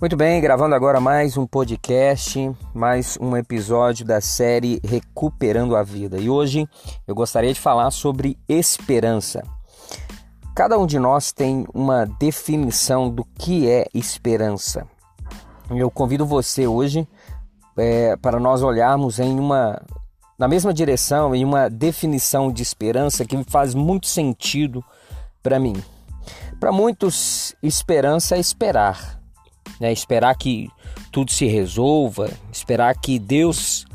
Muito bem, gravando agora mais um podcast, mais um episódio da série Recuperando a Vida. E hoje eu gostaria de falar sobre esperança. Cada um de nós tem uma definição do que é esperança. Eu convido você hoje é, para nós olharmos em uma na mesma direção, em uma definição de esperança que faz muito sentido para mim. Para muitos, esperança é esperar né? Esperar que tudo se resolva, esperar que Deus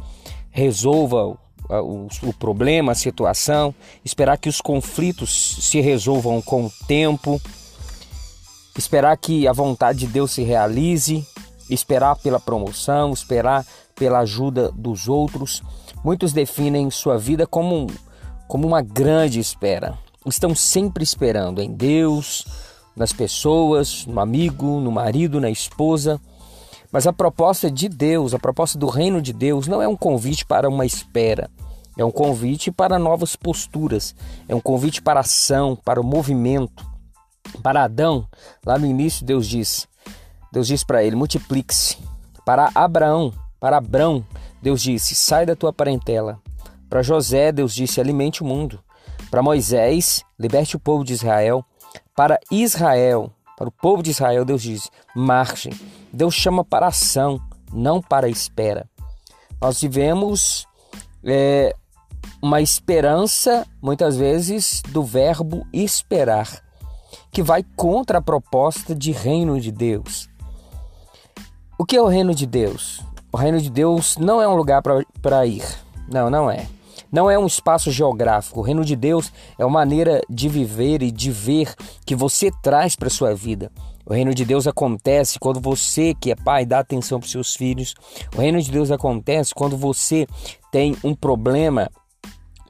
resolva o, o, o problema, a situação, esperar que os conflitos se resolvam com o tempo, esperar que a vontade de Deus se realize, esperar pela promoção, esperar pela ajuda dos outros. Muitos definem sua vida como, como uma grande espera. Estão sempre esperando em Deus, nas pessoas, no amigo, no marido, na esposa. Mas a proposta de Deus, a proposta do reino de Deus, não é um convite para uma espera. É um convite para novas posturas, é um convite para ação, para o movimento. Para Adão, lá no início, Deus diz: Deus diz para ele: multiplique-se. Para Abraão, para Abrão, Deus disse: sai da tua parentela. Para José, Deus disse: alimente o mundo. Para Moisés, liberte o povo de Israel. Para Israel, para o povo de Israel, Deus diz: marchem. Deus chama para ação, não para espera. Nós vivemos é, uma esperança, muitas vezes, do verbo esperar, que vai contra a proposta de reino de Deus. O que é o reino de Deus? O reino de Deus não é um lugar para ir. Não, não é. Não é um espaço geográfico. O reino de Deus é uma maneira de viver e de ver que você traz para sua vida. O reino de Deus acontece quando você, que é pai, dá atenção para seus filhos. O reino de Deus acontece quando você tem um problema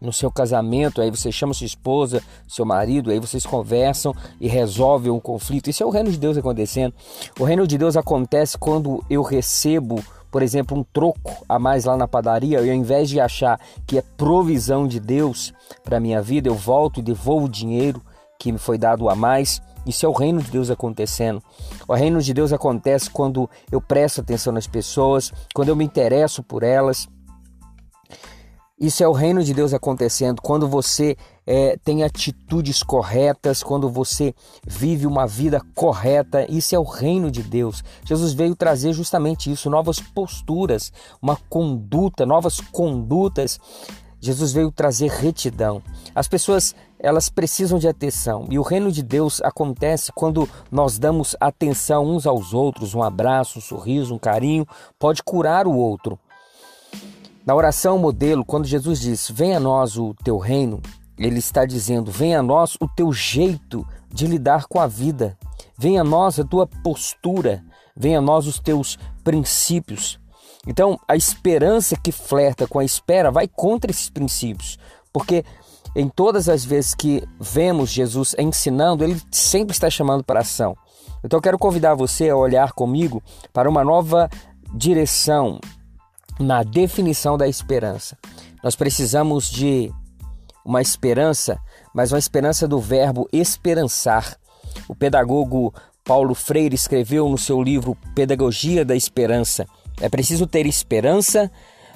no seu casamento, aí você chama sua esposa, seu marido, aí vocês conversam e resolvem um conflito. Isso é o reino de Deus acontecendo. O reino de Deus acontece quando eu recebo por exemplo, um troco a mais lá na padaria, e ao invés de achar que é provisão de Deus para minha vida, eu volto e devolvo o dinheiro que me foi dado a mais. Isso é o reino de Deus acontecendo. O reino de Deus acontece quando eu presto atenção nas pessoas, quando eu me interesso por elas, isso é o reino de Deus acontecendo quando você é, tem atitudes corretas, quando você vive uma vida correta. Isso é o reino de Deus. Jesus veio trazer justamente isso, novas posturas, uma conduta, novas condutas. Jesus veio trazer retidão. As pessoas elas precisam de atenção e o reino de Deus acontece quando nós damos atenção uns aos outros, um abraço, um sorriso, um carinho pode curar o outro. Na oração modelo, quando Jesus diz: Venha a nós o teu reino, ele está dizendo: Venha a nós o teu jeito de lidar com a vida. Venha a nós a tua postura. Venha a nós os teus princípios. Então, a esperança que flerta com a espera vai contra esses princípios, porque em todas as vezes que vemos Jesus ensinando, ele sempre está chamando para ação. Então, eu quero convidar você a olhar comigo para uma nova direção, na definição da esperança. Nós precisamos de uma esperança, mas uma esperança do verbo esperançar. O pedagogo Paulo Freire escreveu no seu livro Pedagogia da Esperança: é preciso ter esperança,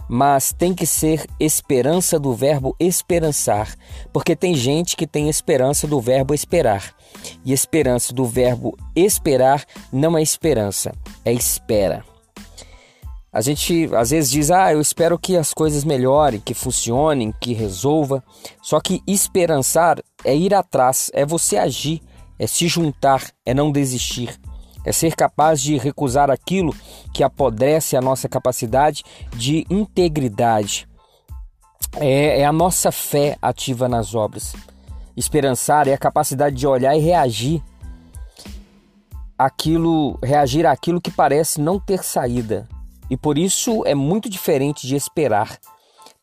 mas tem que ser esperança do verbo esperançar, porque tem gente que tem esperança do verbo esperar. E esperança do verbo esperar não é esperança, é espera. A gente às vezes diz: "Ah, eu espero que as coisas melhorem, que funcionem, que resolva". Só que esperançar é ir atrás, é você agir, é se juntar, é não desistir, é ser capaz de recusar aquilo que apodrece a nossa capacidade de integridade. É, é a nossa fé ativa nas obras. Esperançar é a capacidade de olhar e reagir aquilo, reagir àquilo que parece não ter saída, e por isso é muito diferente de esperar.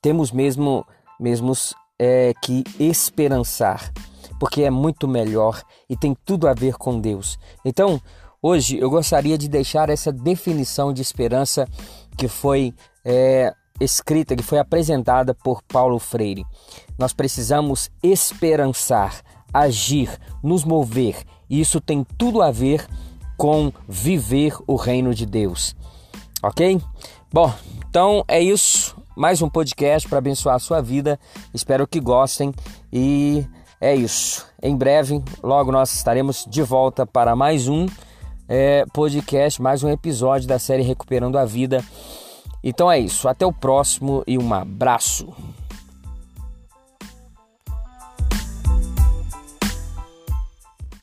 Temos mesmo mesmos é, que esperançar, porque é muito melhor e tem tudo a ver com Deus. Então, hoje eu gostaria de deixar essa definição de esperança que foi é, escrita, que foi apresentada por Paulo Freire. Nós precisamos esperançar, agir, nos mover. E isso tem tudo a ver com viver o reino de Deus. Ok? Bom, então é isso. Mais um podcast para abençoar a sua vida. Espero que gostem e é isso. Em breve, logo nós estaremos de volta para mais um é, podcast, mais um episódio da série Recuperando a Vida. Então é isso. Até o próximo e um abraço.